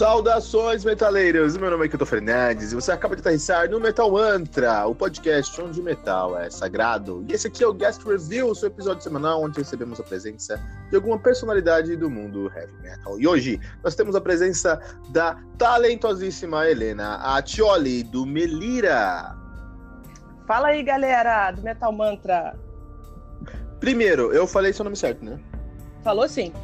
Saudações, metaleiros! Meu nome é Kilton Fernandes e você acaba de aterrissar no Metal Mantra, o podcast onde o metal é sagrado. E esse aqui é o Guest Review, o seu episódio semanal onde recebemos a presença de alguma personalidade do mundo heavy metal. E hoje nós temos a presença da talentosíssima Helena Atioli, do Melira. Fala aí, galera, do Metal Mantra. Primeiro, eu falei seu nome certo, né? Falou sim.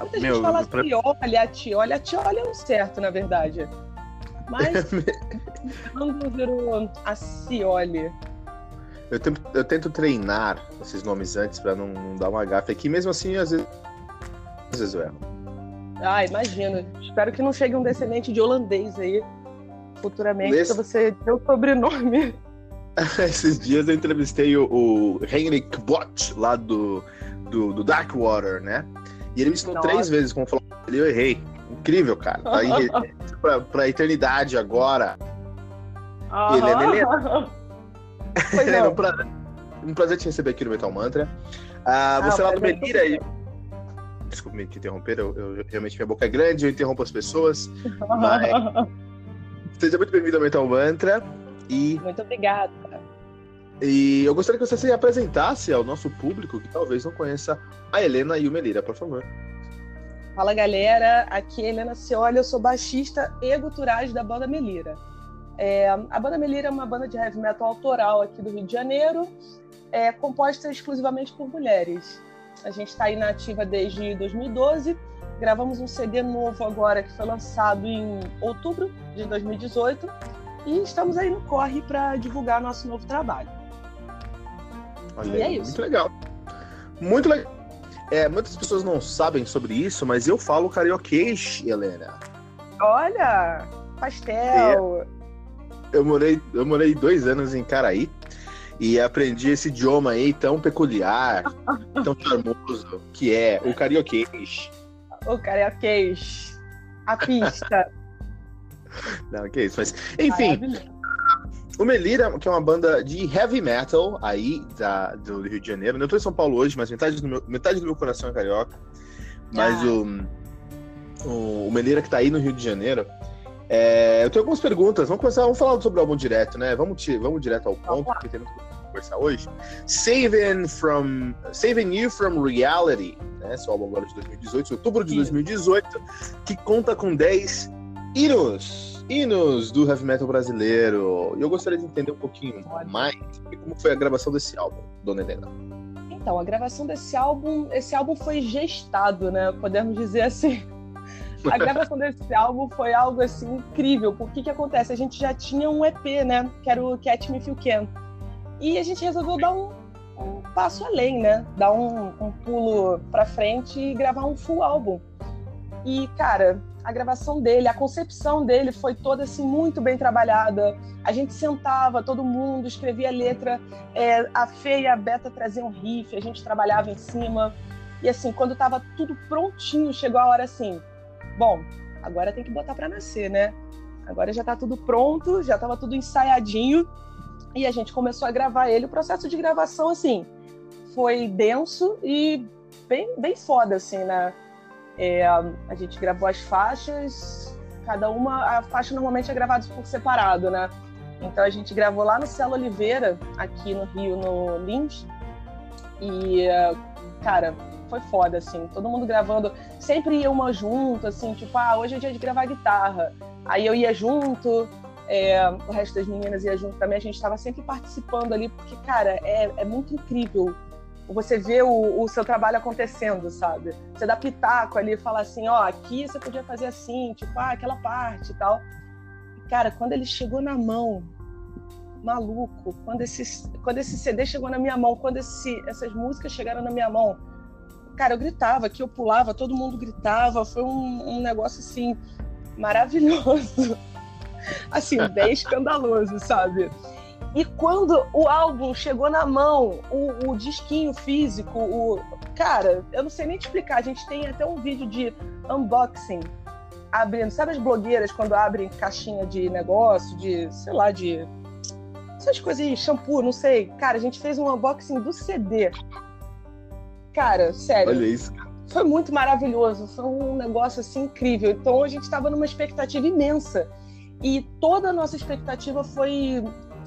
Muita gente fala pra... Tioli, a Tioli. A Tioli é o certo, na verdade. Mas vamos ver o a Cioli. Eu tento, eu tento treinar esses nomes antes para não, não, dar uma gafe aqui, mesmo assim, às vezes, às vezes eu erro. Ah, imagino. Espero que não chegue um descendente de holandês aí futuramente Nesse... pra você ter o sobrenome. Esses dias eu entrevistei o, o Henrik Bott, lá do, do, do Darkwater, né? E ele me ensinou Nossa. três vezes como falar ele, eu errei. Incrível, cara. Tá aí, pra, pra eternidade agora. Uhum. Helena Helena. Helena, um prazer, um prazer te receber aqui no Metal Mantra. Uh, você ah, lá do Melira e. Desculpa me interromper, eu, eu, realmente minha boca é grande, eu interrompo as pessoas. Mas... Seja muito bem-vindo ao Metal Mantra. E... Muito obrigada. E eu gostaria que você se apresentasse ao nosso público que talvez não conheça a Helena e o Melira, por favor. Fala galera, aqui é Helena Cioli, eu sou baixista e guturais da banda Melira. É, a banda Melira é uma banda de heavy metal autoral aqui do Rio de Janeiro, é, composta exclusivamente por mulheres. A gente está aí na ativa desde 2012, gravamos um CD novo agora que foi lançado em outubro de 2018 e estamos aí no corre para divulgar nosso novo trabalho. Olha, e é isso. Muito legal. Muito legal. É, muitas pessoas não sabem sobre isso, mas eu falo carioquês, Helena. Olha, pastel. É, eu morei, eu morei dois anos em Caraí e aprendi esse idioma aí tão peculiar, tão charmoso, que é o carioquês. O carioquês. A pista. Não, que isso, mas enfim. O Melira, que é uma banda de heavy metal aí da, do Rio de Janeiro. Eu tô em São Paulo hoje, mas metade do meu, metade do meu coração é carioca. Mas ah. o, o, Melira que tá aí no Rio de Janeiro. É, eu tenho algumas perguntas. Vamos começar, vamos falar sobre o álbum direto, né? Vamos, vamos direto ao ponto, porque tem muito conversar hoje. Saving from Saving You from Reality, né? Esse álbum agora de 2018, outubro de 2018, que conta com 10 hinos hinos do heavy metal brasileiro. E eu gostaria de entender um pouquinho mais como foi a gravação desse álbum, Dona Helena. Então, a gravação desse álbum, esse álbum foi gestado, né? Podemos dizer assim. A gravação desse álbum foi algo assim incrível. Porque que acontece? A gente já tinha um EP, né? Que era o Catch Me If You Can. E a gente resolveu dar um, um passo além, né? Dar um, um pulo para frente e gravar um full álbum. E, cara, a gravação dele, a concepção dele foi toda assim muito bem trabalhada. A gente sentava, todo mundo escrevia a letra, é, a Fê e a Beta traziam riff, a gente trabalhava em cima. E assim, quando estava tudo prontinho, chegou a hora assim, bom, agora tem que botar para nascer, né? Agora já está tudo pronto, já estava tudo ensaiadinho e a gente começou a gravar ele. O processo de gravação assim foi denso e bem bem foda assim, né? É, a gente gravou as faixas, cada uma, a faixa normalmente é gravada por separado, né? Então a gente gravou lá no Celo Oliveira, aqui no Rio, no Lins. E, cara, foi foda, assim. Todo mundo gravando. Sempre ia uma junto, assim, tipo, ah, hoje é dia de gravar guitarra. Aí eu ia junto, é, o resto das meninas ia junto também. A gente estava sempre participando ali, porque, cara, é, é muito incrível você vê o, o, seu trabalho acontecendo, sabe? Você dá pitaco ali e fala assim, ó, aqui você podia fazer assim, tipo, ah, aquela parte e tal. Cara, quando ele chegou na mão, maluco, quando esse, quando esse CD chegou na minha mão, quando esse, essas músicas chegaram na minha mão, cara, eu gritava, que eu pulava, todo mundo gritava, foi um, um negócio assim maravilhoso, assim bem escandaloso, sabe? E quando o álbum chegou na mão, o, o disquinho físico, o cara, eu não sei nem te explicar. A gente tem até um vídeo de unboxing abrindo. Sabe as blogueiras quando abrem caixinha de negócio, de, sei lá, de. Essas coisas de shampoo, não sei. Cara, a gente fez um unboxing do CD. Cara, sério. Olha isso, Foi muito maravilhoso. Foi um negócio assim incrível. Então a gente estava numa expectativa imensa. E toda a nossa expectativa foi,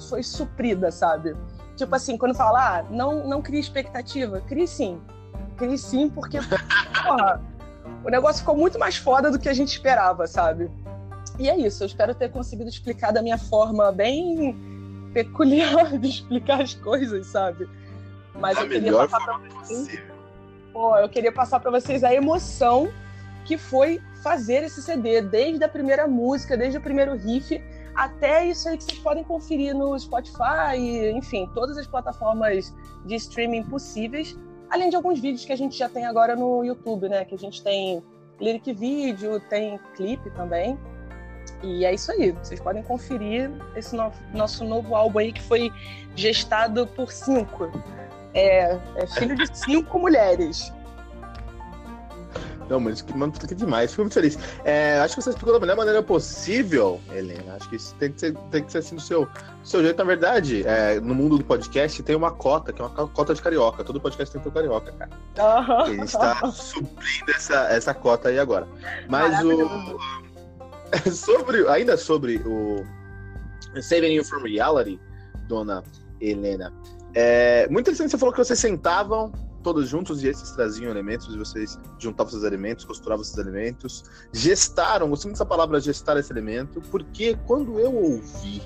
foi suprida, sabe? Tipo assim, quando fala, ah, não, não cria expectativa. Crie sim. Crie sim, porque, porra, o negócio ficou muito mais foda do que a gente esperava, sabe? E é isso, eu espero ter conseguido explicar da minha forma bem peculiar de explicar as coisas, sabe? Mas a eu queria passar para vocês. Pô, eu queria passar para vocês a emoção que foi fazer esse CD, desde a primeira música, desde o primeiro riff, até isso aí que vocês podem conferir no Spotify, enfim, todas as plataformas de streaming possíveis além de alguns vídeos que a gente já tem agora no YouTube, né? Que a gente tem lyric vídeo, tem clipe também. E é isso aí, vocês podem conferir esse no nosso novo álbum aí que foi gestado por cinco. É, é filho de cinco mulheres. Não, mas que, mano, que demais. Fico muito feliz. É, acho que você explicou da melhor maneira possível, Helena. Acho que isso tem que ser, tem que ser assim do seu, do seu jeito. Na verdade, é, no mundo do podcast tem uma cota, que é uma cota de carioca. Todo podcast tem que ter carioca, cara. Uhum. E a gente tá suprindo essa, essa cota aí agora. Mas o. sobre, ainda sobre o Saving You from Reality, dona Helena. É muito interessante você falou que vocês sentavam todos juntos e esses traziam elementos, e vocês juntavam esses elementos, costuravam esses elementos, gestaram, gostei dessa palavra gestar esse elemento, porque quando eu ouvi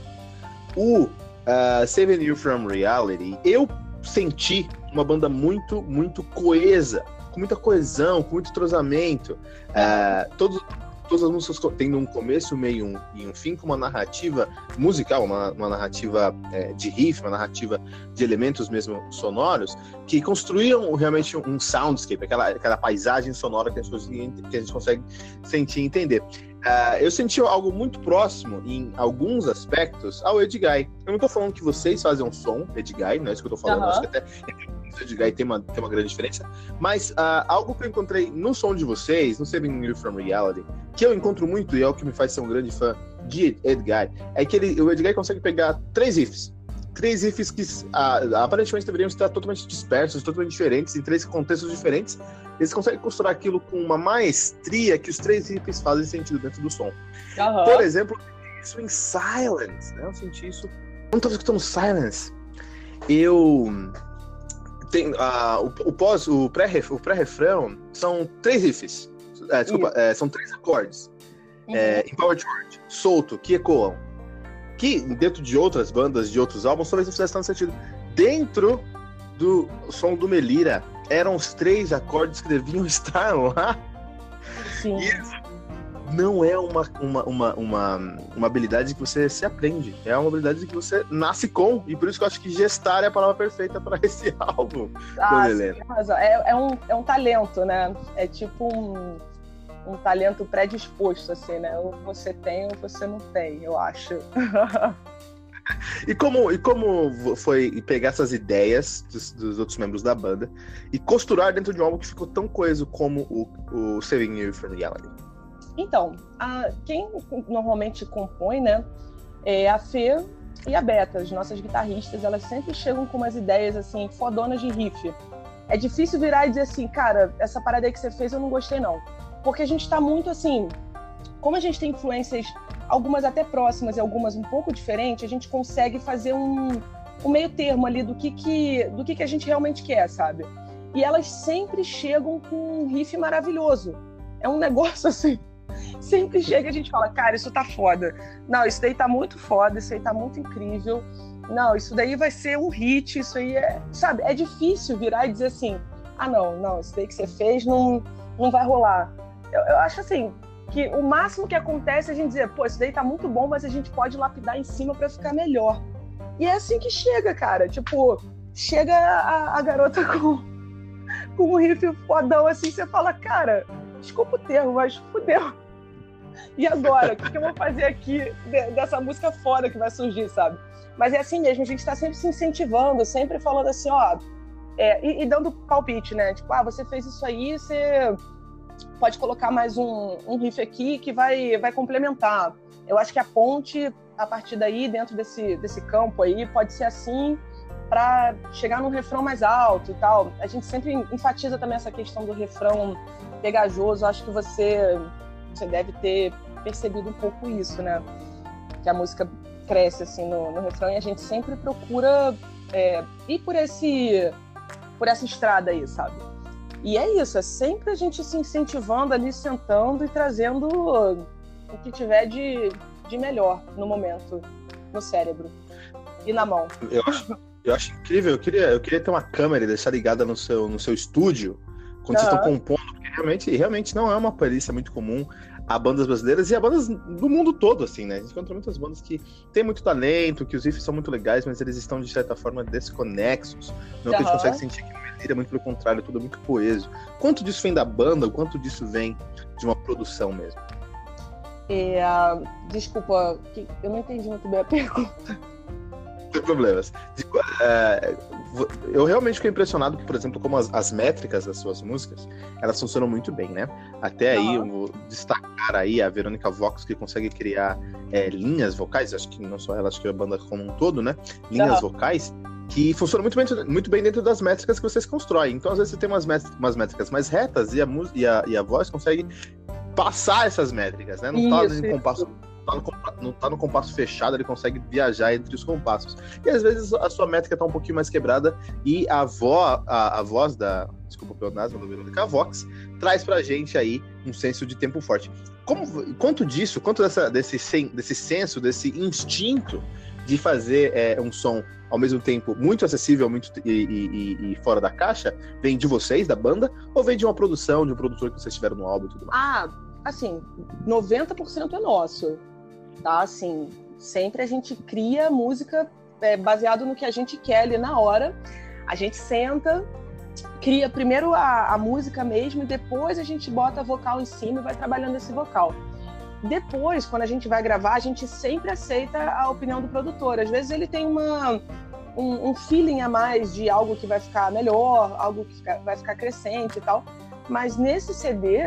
o uh, Saving You From Reality, eu senti uma banda muito, muito coesa, com muita coesão, com muito entrosamento. Uh, todos, todas as músicas tendo um começo, meio um, e um fim, com uma narrativa musical, uma, uma narrativa é, de riff, uma narrativa de elementos mesmo sonoros, que construíam realmente um soundscape, aquela, aquela paisagem sonora que a, gente, que a gente consegue sentir e entender. Uh, eu senti algo muito próximo, em alguns aspectos, ao Edguy. Eu não estou falando que vocês fazem um som, Edguy, não é isso que eu estou falando, uhum. acho que até Edguy tem uma, tem uma grande diferença, mas uh, algo que eu encontrei no som de vocês, no Saving You From Reality, que eu encontro muito e é o que me faz ser um grande fã de Edguy, é que ele, o Edguy consegue pegar três riffs, três riffs que uh, aparentemente deveriam estar totalmente dispersos, totalmente diferentes, em três contextos diferentes. Eles conseguem costurar aquilo com uma maestria que os três riffs fazem sentido dentro do som. Uhum. Por exemplo, isso em Silence, né? Eu senti isso. Quando eu tava escutando Silence, eu tem uh, o, o pós, o pré-refrão pré são três riffs. É, desculpa, é, são três acordes. Uhum. É, em Power Chord, solto, que ecoam que dentro de outras bandas, de outros álbuns, talvez não fizesse tanto sentido. Dentro do som do Melira, eram os três acordes que deviam estar lá. Sim. E não é uma, uma, uma, uma, uma habilidade que você se aprende. É uma habilidade que você nasce com. E por isso que eu acho que gestar é a palavra perfeita para esse álbum. Ah, sim, é, é, um, é um talento, né? É tipo um um talento predisposto, assim, né? Ou você tem ou você não tem, eu acho. E como, e como foi pegar essas ideias dos, dos, outros membros da banda e costurar dentro de um álbum que ficou tão coeso como o, o Saving You from Reality? Então, a, quem normalmente compõe, né, é a Fê e a Beta, as nossas guitarristas, elas sempre chegam com umas ideias, assim, fodonas de riff. É difícil virar e dizer assim, cara, essa parada aí que você fez eu não gostei, não porque a gente está muito assim. Como a gente tem influências algumas até próximas e algumas um pouco diferentes, a gente consegue fazer um, um meio termo ali do que, que, do que, que a gente realmente quer, sabe? E elas sempre chegam com um riff maravilhoso. É um negócio assim. Sempre chega e a gente fala, cara, isso tá foda. Não, isso daí tá muito foda, isso aí tá muito incrível. Não, isso daí vai ser um hit, isso aí é. Sabe, é difícil virar e dizer assim: ah, não, não, isso daí que você fez não, não vai rolar. Eu, eu acho assim, que o máximo que acontece é a gente dizer, pô, isso daí tá muito bom, mas a gente pode lapidar em cima para ficar melhor. E é assim que chega, cara. Tipo, chega a, a garota com, com um riff fodão assim, você fala, cara, desculpa o termo, mas fudeu. E agora? O que, que eu vou fazer aqui dessa música foda que vai surgir, sabe? Mas é assim mesmo, a gente está sempre se incentivando, sempre falando assim, ó, é, e, e, dando palpite, né? Tipo, ah, você fez isso aí, você pode colocar mais um, um riff aqui que vai, vai complementar. Eu acho que a ponte, a partir daí, dentro desse, desse campo aí, pode ser assim para chegar num refrão mais alto e tal. A gente sempre enfatiza também essa questão do refrão pegajoso. Acho que você, você deve ter percebido um pouco isso, né? Que a música cresce assim no, no refrão e a gente sempre procura é, ir por esse por essa estrada aí, sabe? E é isso, é sempre a gente se incentivando ali, sentando e trazendo o que tiver de, de melhor no momento, no cérebro e na mão. Eu acho, eu acho incrível, eu queria, eu queria ter uma câmera e deixar ligada no seu, no seu estúdio quando uhum. vocês estão compondo, realmente, realmente não é uma perícia muito comum a bandas brasileiras e a bandas do mundo todo, assim, né? A gente encontra muitas bandas que têm muito talento, que os riffs são muito legais, mas eles estão, de certa forma, desconexos. Não uhum. que a gente consegue sentir que é muito pelo contrário, é tudo muito coeso. Quanto disso vem da banda, o quanto disso vem de uma produção mesmo? É, desculpa, eu não entendi muito bem a pergunta. Tem problemas. É, eu realmente fiquei impressionado, por exemplo, como as, as, métricas das suas músicas, elas funcionam muito bem, né? Até aí, eu vou destacar aí a Verônica Vox, que consegue criar é, linhas vocais, acho que não só ela, acho que a banda como um todo, né? Linhas vocais que funciona muito bem, muito bem dentro das métricas que vocês constroem. Então, às vezes, você tem umas métricas, umas métricas mais retas e a, e, a, e a voz consegue passar essas métricas, né? Não tá em compasso. Tá no, tá no compasso fechado, ele consegue viajar entre os compassos. E às vezes a sua métrica tá um pouquinho mais quebrada e a, vo, a, a voz da. Desculpa o pleonasmo, do Verônica Vox, traz pra gente aí um senso de tempo forte. Como, quanto disso, quanto dessa, desse, desse senso, desse instinto de fazer é, um som ao mesmo tempo muito acessível muito, e, e, e, fora da caixa, vem de vocês, da banda, ou vem de uma produção, de um produtor que vocês tiveram no álbum e tudo mais? Ah, assim, 90% é nosso, tá? Assim, sempre a gente cria música é, baseado no que a gente quer ali na hora. A gente senta, cria primeiro a, a música mesmo e depois a gente bota vocal em cima e vai trabalhando esse vocal. Depois, quando a gente vai gravar, a gente sempre aceita a opinião do produtor. Às vezes ele tem uma, um, um feeling a mais de algo que vai ficar melhor, algo que fica, vai ficar crescente e tal. Mas nesse CD,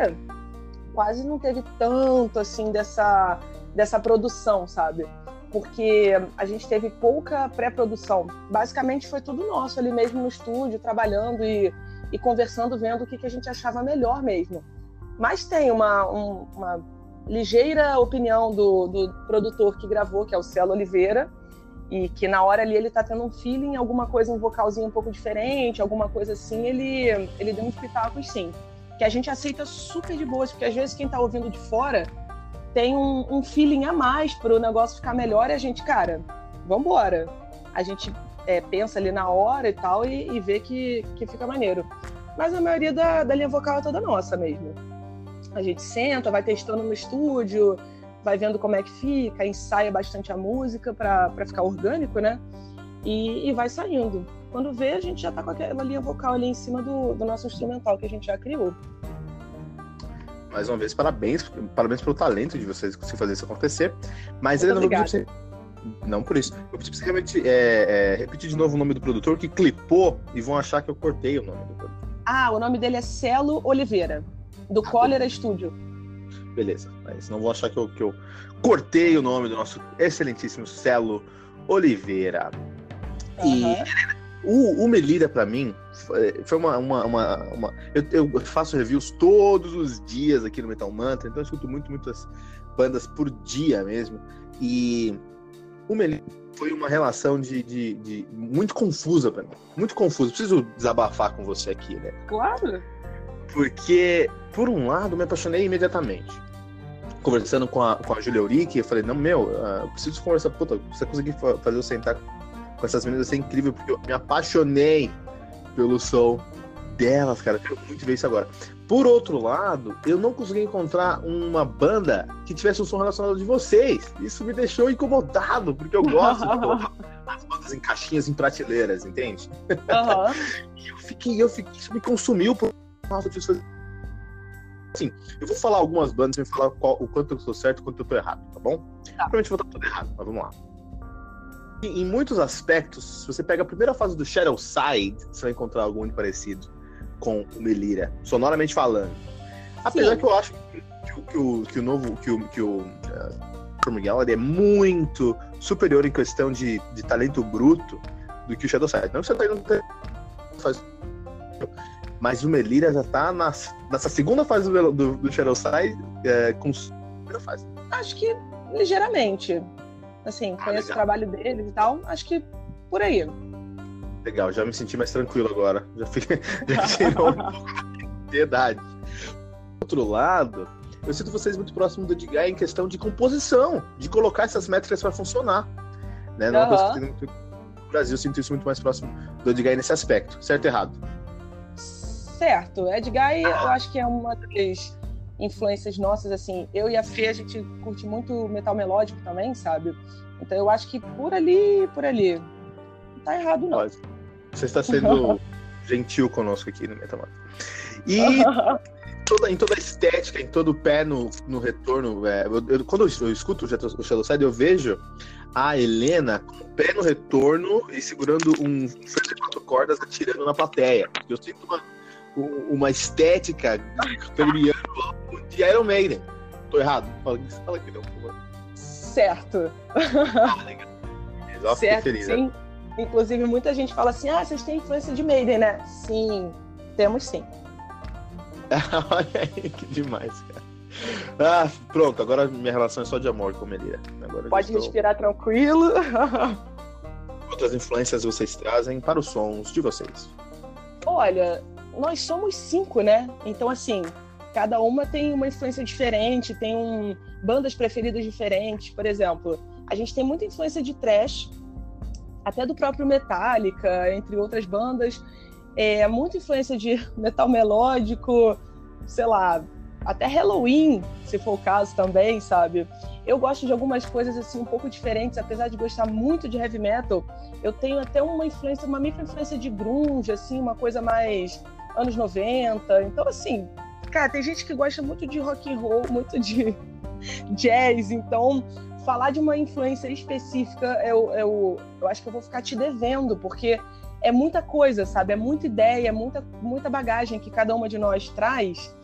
quase não teve tanto assim dessa, dessa produção, sabe? Porque a gente teve pouca pré-produção. Basicamente foi tudo nosso ali mesmo no estúdio, trabalhando e, e conversando, vendo o que, que a gente achava melhor mesmo. Mas tem uma, um, uma ligeira opinião do, do produtor que gravou, que é o Celo Oliveira, e que na hora ali ele tá tendo um feeling, alguma coisa, um vocalzinho um pouco diferente, alguma coisa assim, ele, ele deu uns pitacos sim. Que a gente aceita super de boas, porque às vezes quem tá ouvindo de fora tem um, um feeling a mais pro negócio ficar melhor e a gente, cara, vambora. A gente é, pensa ali na hora e tal e, e vê que, que fica maneiro. Mas a maioria da, da linha vocal é toda nossa mesmo. A gente senta, vai testando no estúdio, vai vendo como é que fica, ensaia bastante a música para ficar orgânico, né? E, e, vai saindo. Quando vê, a gente já tá com aquela linha vocal ali em cima do, do nosso instrumental que a gente já criou. Mais uma vez, parabéns, parabéns pelo talento de vocês conseguir fazer isso acontecer. Mas Muito ele não vai. Não por isso. Eu preciso realmente é, é, repetir de novo o nome do produtor que clipou e vão achar que eu cortei o nome do produtor. Ah, o nome dele é Celo Oliveira do Cólera Studio. Beleza, mas não vou achar que eu, que eu cortei o nome do nosso excelentíssimo Celo Oliveira. Uhum. E O, o Melira, para mim, foi uma. uma, uma, uma eu, eu, faço reviews todos os dias aqui no Metal Mantra, então eu escuto muito, muitas bandas por dia mesmo. E o Melira foi uma relação de, de, de muito confusa para mim. Muito confusa. Preciso desabafar com você aqui, né? Claro. Porque, por um lado, me apaixonei imediatamente. Conversando com a, com a Julia Urique, eu falei, não, meu, uh, preciso conversar. Puta, você conseguir fazer eu sentar com essas meninas ser incrível, porque eu me apaixonei pelo som delas, cara. Eu quero muito ver isso agora. Por outro lado, eu não consegui encontrar uma banda que tivesse um som relacionado de vocês. Isso me deixou incomodado, porque eu gosto de colocar as bandas em caixinhas, em prateleiras, entende? Uhum. e eu fiquei, eu fiquei, isso me consumiu por causa disso. Assim, eu vou falar algumas bandas e falar qual, o quanto eu estou certo e o quanto eu estou errado, tá bom? Tá. Provavelmente vou estar tudo errado, mas vamos lá. Em muitos aspectos, se você pega a primeira fase do Shadow Side, você vai encontrar algo muito parecido com o Melira, sonoramente falando. Apesar Sim. que eu acho que, que, o, que o novo, que o, que o uh, é muito superior em questão de, de talento bruto do que o Shadow Side. Não que Side não faz mas o Melira já tá nas, nessa segunda fase do, do, do Shadow Side é, com. Acho que ligeiramente. Assim, ah, conheço legal. o trabalho deles e tal. Acho que por aí. Legal, já me senti mais tranquilo agora. Já, fiquei, já tirou um pouco de ansiedade. Do outro lado, eu sinto vocês muito próximo do Edgar em questão de composição, de colocar essas métricas para funcionar. Né? Uhum. Coisa que muito... No Brasil, eu sinto isso muito mais próximo do Edgar nesse aspecto. Certo ou errado? Certo. Edgar, eu acho que é uma das influências nossas, assim. Eu e a Fê, a gente curte muito metal melódico também, sabe? Então eu acho que por ali, por ali. Não tá errado, não. Você está sendo gentil conosco aqui no Metamata. E toda, em toda a estética, em todo o pé no, no retorno, é, eu, eu, quando eu, eu escuto o Shadow Side, eu vejo a Helena com o pé no retorno e segurando um fio de quatro cordas atirando na plateia. Eu sinto uma, uma estética premiando de Iron Maiden. Tô errado? Fala, fala aqui, não, por favor. Certo. Ah, legal. certo, feliz, sim. Né? Inclusive, muita gente fala assim: ah, vocês têm influência de Maiden, né? Sim, temos sim. Olha aí, que demais, cara. Ah, pronto, agora minha relação é só de amor com Melira. Agora Pode estou... respirar tranquilo. Outras influências vocês trazem para os sons de vocês? Olha, nós somos cinco, né? Então, assim, cada uma tem uma influência diferente, tem um, bandas preferidas diferentes. Por exemplo, a gente tem muita influência de trash, até do próprio Metallica, entre outras bandas. É, muita influência de metal melódico, sei lá, até Halloween, se for o caso também, sabe? Eu gosto de algumas coisas assim um pouco diferentes, apesar de gostar muito de heavy metal, eu tenho até uma influência, uma micro influência de grunge, assim, uma coisa mais anos 90. Então assim, cara, tem gente que gosta muito de rock and roll, muito de jazz, então falar de uma influência específica, eu, eu, eu acho que eu vou ficar te devendo, porque é muita coisa, sabe? É muita ideia, é muita, muita bagagem que cada uma de nós traz.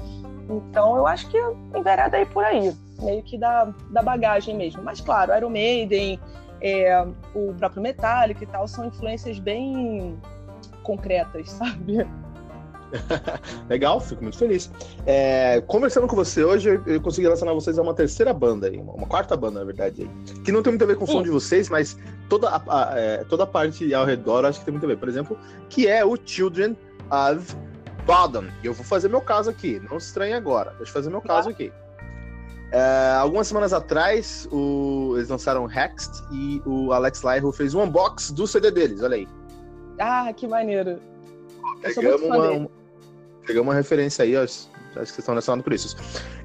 Então, eu acho que envereda aí por aí, meio que da, da bagagem mesmo. Mas, claro, Iron Maiden, é, o próprio Metallica e tal, são influências bem concretas, sabe? Legal, fico muito feliz. É, conversando com você hoje, eu consegui relacionar vocês a uma terceira banda, aí, uma quarta banda, na verdade, aí, que não tem muito a ver com o som de vocês, mas toda a, a, é, toda a parte ao redor acho que tem muito a ver. Por exemplo, que é o Children of Bodom. Eu vou fazer meu caso aqui, não se estranhe agora, deixa eu fazer meu caso aqui. É, algumas semanas atrás, o, eles lançaram Hexed e o Alex Lyro fez um unbox do CD deles, olha aí. Ah, que maneiro. Pegamos uma, Peguei uma referência aí, ó, acho que vocês estão relacionados por isso.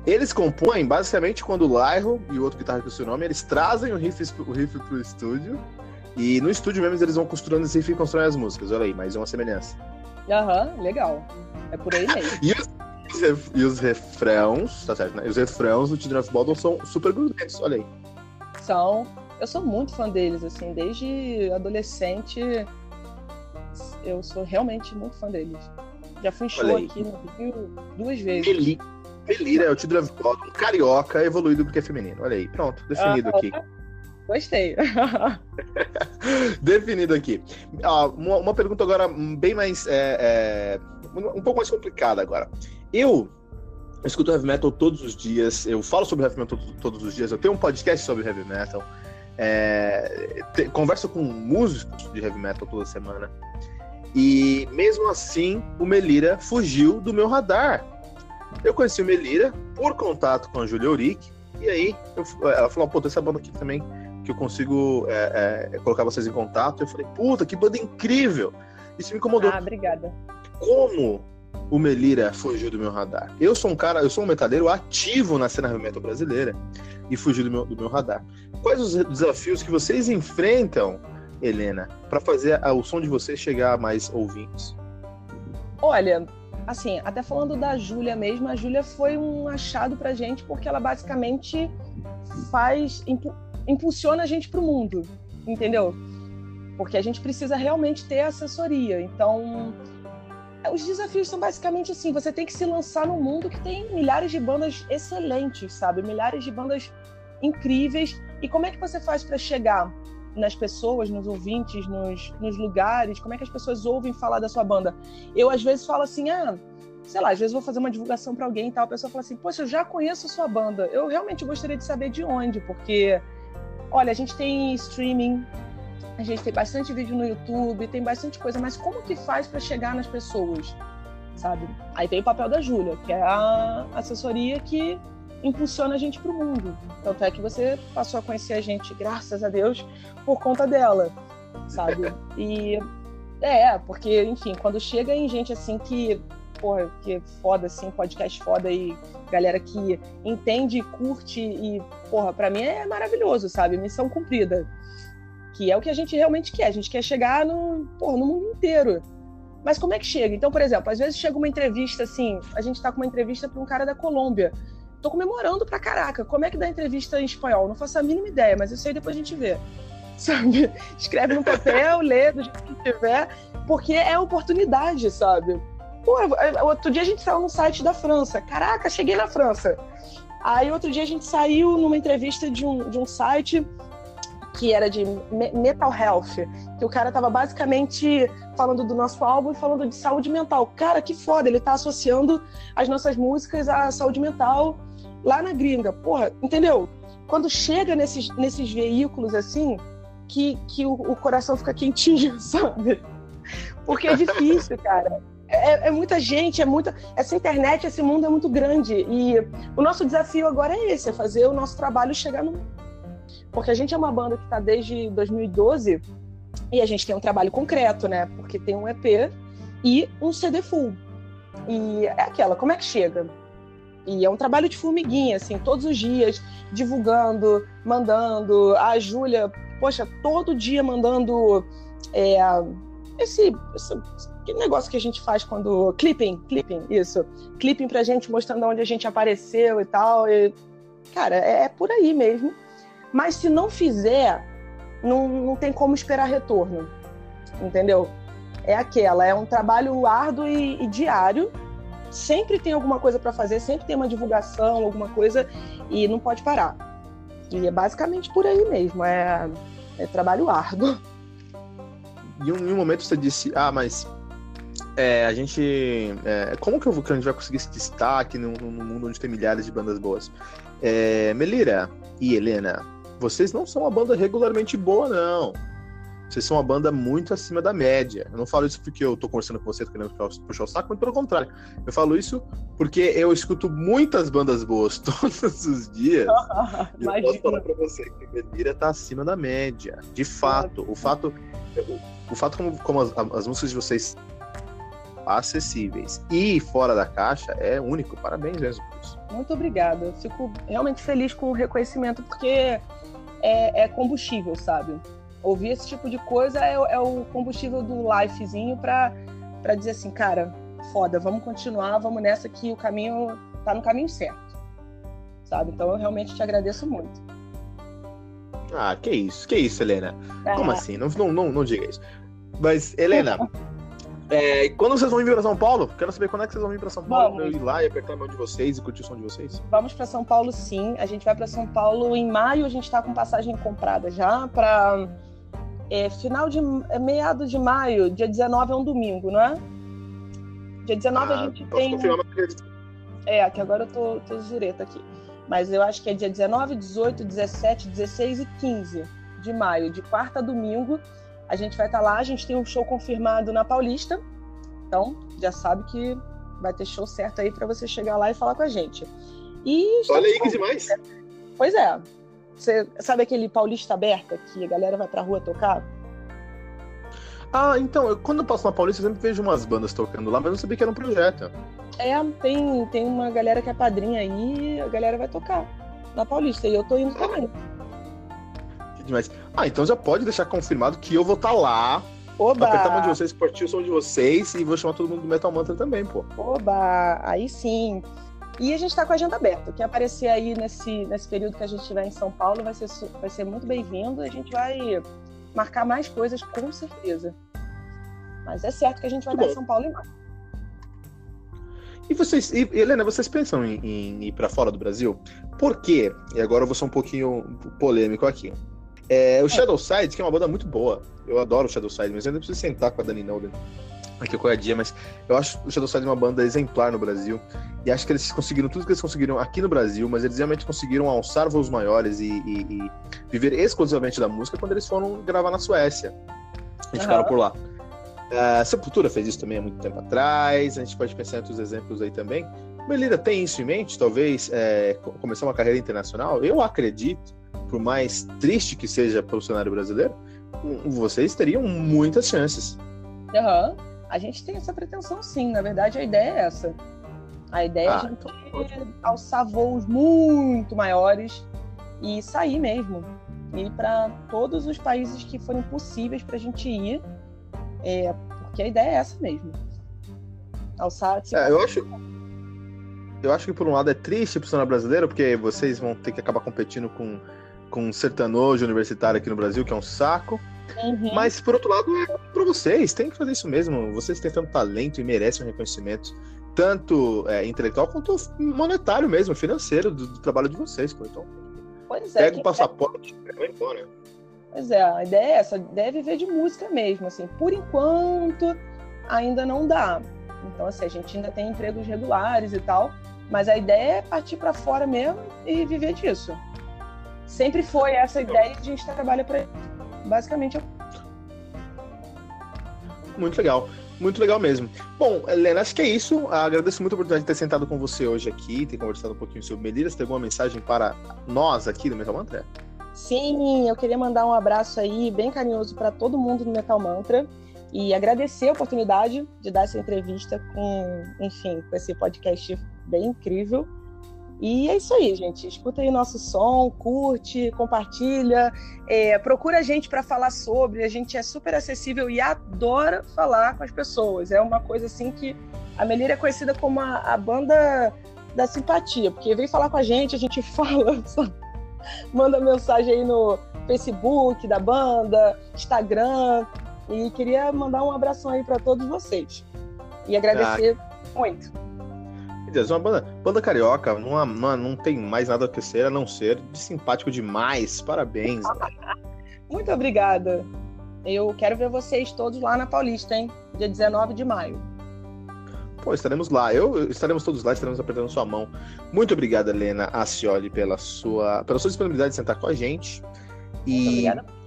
Eles compõem, basicamente, quando o Lyro e o outro guitarra com o seu nome, eles trazem o riff, o riff pro estúdio. E no estúdio mesmo eles vão costurando esse riff e constroem as músicas. Olha aí, mais uma semelhança. Aham, uhum, legal. É por aí mesmo. e, os, e os refrãos, tá certo, né? E os refrãos do Children of Bodom são super grudentos, olha aí. São. Eu sou muito fã deles, assim, desde adolescente. Eu sou realmente muito fã deles. Já fui show aqui no Rio duas vezes. Meli, Melira é o título um carioca evoluído porque é feminino. Olha aí, pronto, definido aqui. Gostei. Definido aqui. Ah, uma, uma, pergunta agora bem mais. É, é, um pouco mais complicada agora. Eu eu escuto heavy metal todos os dias, eu falo sobre heavy metal todos os dias, eu tenho um podcast sobre heavy metal, é, te, converso com músicos de heavy metal toda semana. E mesmo assim, o Melira fugiu do meu radar. Eu conheci o Melira por contato com a Julia Uric, e aí eu, ela falou: pô, tem essa banda aqui também que eu consigo é, é, colocar vocês em contato. Eu falei: puta, que banda incrível! Isso me incomodou. Ah, obrigada. Como o Melira fugiu do meu radar. Eu sou um cara, eu sou um metaleiro ativo na cena heavy metal brasileira e fugiu do meu, do meu radar. Quais os desafios que vocês enfrentam, Helena, para fazer o som de vocês chegar a mais ouvintes? Olha, assim, até falando da Júlia mesmo, a Júlia foi um achado pra gente porque ela basicamente faz impulsiona a gente pro mundo, entendeu? Porque a gente precisa realmente ter assessoria. Então, os desafios são basicamente assim: você tem que se lançar num mundo que tem milhares de bandas excelentes, sabe? Milhares de bandas incríveis. E como é que você faz para chegar nas pessoas, nos ouvintes, nos, nos lugares? Como é que as pessoas ouvem falar da sua banda? Eu, às vezes, falo assim: ah, sei lá, às vezes vou fazer uma divulgação para alguém e tal. A pessoa fala assim: poxa, eu já conheço a sua banda. Eu realmente gostaria de saber de onde, porque, olha, a gente tem streaming, a gente tem bastante vídeo no YouTube, tem bastante coisa, mas como que faz para chegar nas pessoas, sabe? Aí tem o papel da Júlia, que é a assessoria que impulsiona a gente para o mundo. Tanto é que você passou a conhecer a gente, graças a Deus, por conta dela, sabe? E é, porque, enfim, quando chega em gente assim que, porra, que é foda, assim, podcast foda e galera que entende, curte e, porra, pra mim é maravilhoso, sabe? Missão cumprida que é o que a gente realmente quer. A gente quer chegar no, porra, no mundo inteiro. Mas como é que chega? Então, por exemplo, às vezes chega uma entrevista assim, a gente está com uma entrevista para um cara da Colômbia. Tô comemorando pra caraca. Como é que dá entrevista em espanhol? Não faço a mínima ideia, mas isso aí depois a gente vê. Sabe? Escreve no papel, lê do jeito que tiver, porque é oportunidade, sabe? Pô, outro dia a gente saiu no site da França. Caraca, cheguei na França. Aí outro dia a gente saiu numa entrevista de um, de um site que era de Mental Health, que o cara tava basicamente falando do nosso álbum e falando de saúde mental. Cara, que foda, ele tá associando as nossas músicas à saúde mental lá na gringa. Porra, entendeu? Quando chega nesses, nesses veículos assim, que, que o, o coração fica quentinho, sabe? Porque é difícil, cara. É, é, muita gente, é muita. Essa internet, esse mundo é muito grande. E o nosso desafio agora é esse: é fazer o nosso trabalho chegar no, porque a gente é uma banda que está desde 2012 e a gente tem um trabalho concreto, né? Porque tem um EP e um CD full. E é aquela, como é que chega? E é um trabalho de formiguinha, assim, todos os dias, divulgando, mandando. A Júlia, poxa, todo dia mandando é, esse, esse negócio que a gente faz quando. Clipping, clipping, isso. Clipping pra gente, mostrando onde a gente apareceu e tal. E, cara, é, é por aí mesmo. Mas se não fizer, não, não tem como esperar retorno. Entendeu? É aquela, é um trabalho árduo e, e diário. Sempre tem alguma coisa para fazer, sempre tem uma divulgação, alguma coisa, e não pode parar. E é basicamente por aí mesmo, é, é trabalho árduo. E em um momento você disse, ah, mas é, a gente. É, como que, eu, que a gente vai conseguir esse destaque num, num mundo onde tem milhares de bandas boas? É, Melira e Helena, vocês não são uma banda regularmente boa, não. Vocês são uma banda muito acima da média. Eu não falo isso porque eu tô conversando com você, tô querendo puxar o saco, mas pelo contrário. Eu falo isso porque eu escuto muitas bandas boas todos os dias. e eu posso falar pra você que Medira tá acima da média. De fato. O fato, o, fato como, como as, as músicas de vocês acessíveis e fora da caixa é único. Parabéns mesmo por isso. Muito obrigada. Eu fico realmente feliz com o reconhecimento, porque é, é combustível, sabe? Ouvir esse tipo de coisa é, é o combustível do lifezinho para dizer assim, cara, foda, vamos continuar, vamos nessa que o caminho tá no caminho certo. Sabe? Então eu realmente te agradeço muito. Ah, que isso, que isso, Helena. Como assim? Não, não, não, não diga isso. Mas, Helena, É, quando vocês vão vir para São Paulo? Quero saber quando é que vocês vão vir para São Paulo pra eu ir lá e apertar a mão de vocês e curtir o som de vocês. Vamos para São Paulo, sim. A gente vai para São Paulo em maio. A gente está com passagem comprada já para é, final de é, meado de maio. Dia 19 é um domingo, não é? Dia 19 ah, a gente tem. É, que agora eu tô, tô zureta aqui. Mas eu acho que é dia 19, 18, 17, 16 e 15 de maio, de quarta a domingo. A gente vai estar tá lá, a gente tem um show confirmado na Paulista. Então, já sabe que vai ter show certo aí para você chegar lá e falar com a gente. E Olha aí que demais. Pois é. Você sabe aquele Paulista aberta que a galera vai pra rua tocar? Ah, então, eu, quando eu passo na Paulista, eu sempre vejo umas bandas tocando lá, mas não sabia que era um projeto. É, tem, tem uma galera que é padrinha aí, a galera vai tocar na Paulista, e eu tô indo também demais. Ah, então já pode deixar confirmado que eu vou estar tá lá. Oba! Apertar a mão de vocês, partir o som de vocês e vou chamar todo mundo do Metal Mantra também, pô. Oba! Aí sim. E a gente está com a agenda aberta. Quem aparecer aí nesse, nesse período que a gente estiver em São Paulo vai ser, vai ser muito bem-vindo. A gente vai marcar mais coisas, com certeza. Mas é certo que a gente vai estar em São Paulo em março. E vocês, e, Helena, vocês pensam em, em ir para fora do Brasil? Por quê? E agora eu vou ser um pouquinho polêmico aqui. É, o Shadow Side, que é uma banda muito boa. Eu adoro o Shadow Side, mas eu ainda preciso sentar com a Dani Nolden aqui qual é dia, mas eu acho o Shadow Side uma banda exemplar no Brasil. E acho que eles conseguiram tudo que eles conseguiram aqui no Brasil, mas eles realmente conseguiram alçar voos maiores e, e, e viver exclusivamente da música quando eles foram gravar na Suécia. Gente uhum. ficaram por lá. A Sepultura fez isso também há muito tempo atrás, a gente pode pensar em outros exemplos aí também. Melida tem isso em mente, talvez é, começar uma carreira internacional? Eu acredito por mais triste que seja para o cenário brasileiro, vocês teriam muitas chances. Uhum. A gente tem essa pretensão, sim. Na verdade, a ideia é essa. A ideia ah, é a gente alçar voos muito maiores e sair mesmo. Ir para todos os países que forem possíveis para a gente ir. É, porque a ideia é essa mesmo. Alçar. Tipo, é, eu acho. Eu acho que por um lado é triste para o cenário brasileiro, porque vocês vão ter que acabar competindo com com um sertanojo universitário aqui no Brasil, que é um saco. Uhum. Mas, por outro lado, é para vocês, tem que fazer isso mesmo. Vocês têm tanto talento e merecem um reconhecimento, tanto é, intelectual quanto monetário mesmo, financeiro, do, do trabalho de vocês. Pô. Então, pois é, pega o passaporte e vai embora. Pois é, a ideia é essa, deve viver de música mesmo, assim. Por enquanto, ainda não dá. Então, assim, a gente ainda tem empregos regulares e tal, mas a ideia é partir para fora mesmo e viver disso. Sempre foi essa ideia de a gente trabalha para basicamente. Muito legal. Muito legal mesmo. Bom, Helena, acho que é isso. Agradeço muito a oportunidade de ter sentado com você hoje aqui, ter conversado um pouquinho sobre Melira. Você tem alguma mensagem para nós aqui do Metal Mantra? Sim, eu queria mandar um abraço aí bem carinhoso para todo mundo do Metal Mantra e agradecer a oportunidade de dar essa entrevista com, enfim, com esse podcast bem incrível. E é isso aí, gente. Escuta aí nosso som, curte, compartilha, é, procura a gente para falar sobre. A gente é super acessível e adora falar com as pessoas. É uma coisa assim que a Melira é conhecida como a, a banda da simpatia, porque vem falar com a gente, a gente fala, manda mensagem aí no Facebook da banda, Instagram. E queria mandar um abração aí para todos vocês. E agradecer ah. muito. Deus, uma banda, banda carioca, não, não, não tem mais nada a ser a não ser de simpático demais. Parabéns. Muito obrigada. Eu quero ver vocês todos lá na Paulista, hein? Dia 19 de maio. Pô, estaremos lá. Eu estaremos todos lá, estaremos apertando sua mão. Muito obrigada, Helena Acioli, pela sua, pela sua disponibilidade de sentar com a gente. E Muito obrigada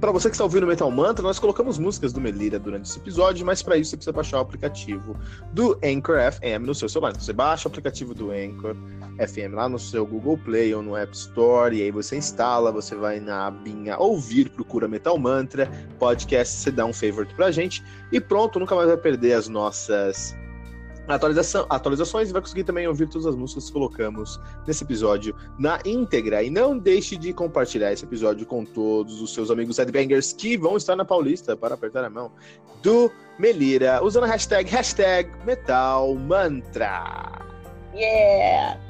para você que está ouvindo Metal Mantra, nós colocamos músicas do Melira durante esse episódio, mas para isso você precisa baixar o aplicativo do Anchor FM no seu celular. Então você baixa o aplicativo do Anchor FM lá no seu Google Play ou no App Store, e aí você instala, você vai na abinha ouvir, procura Metal Mantra, podcast, você dá um favorite pra gente, e pronto, nunca mais vai perder as nossas atualização, atualizações e vai conseguir também ouvir todas as músicas que colocamos nesse episódio na íntegra. E não deixe de compartilhar esse episódio com todos os seus amigos headbangers que vão estar na Paulista para apertar a mão do Melira, usando a hashtag, hashtag Metal Mantra. Yeah!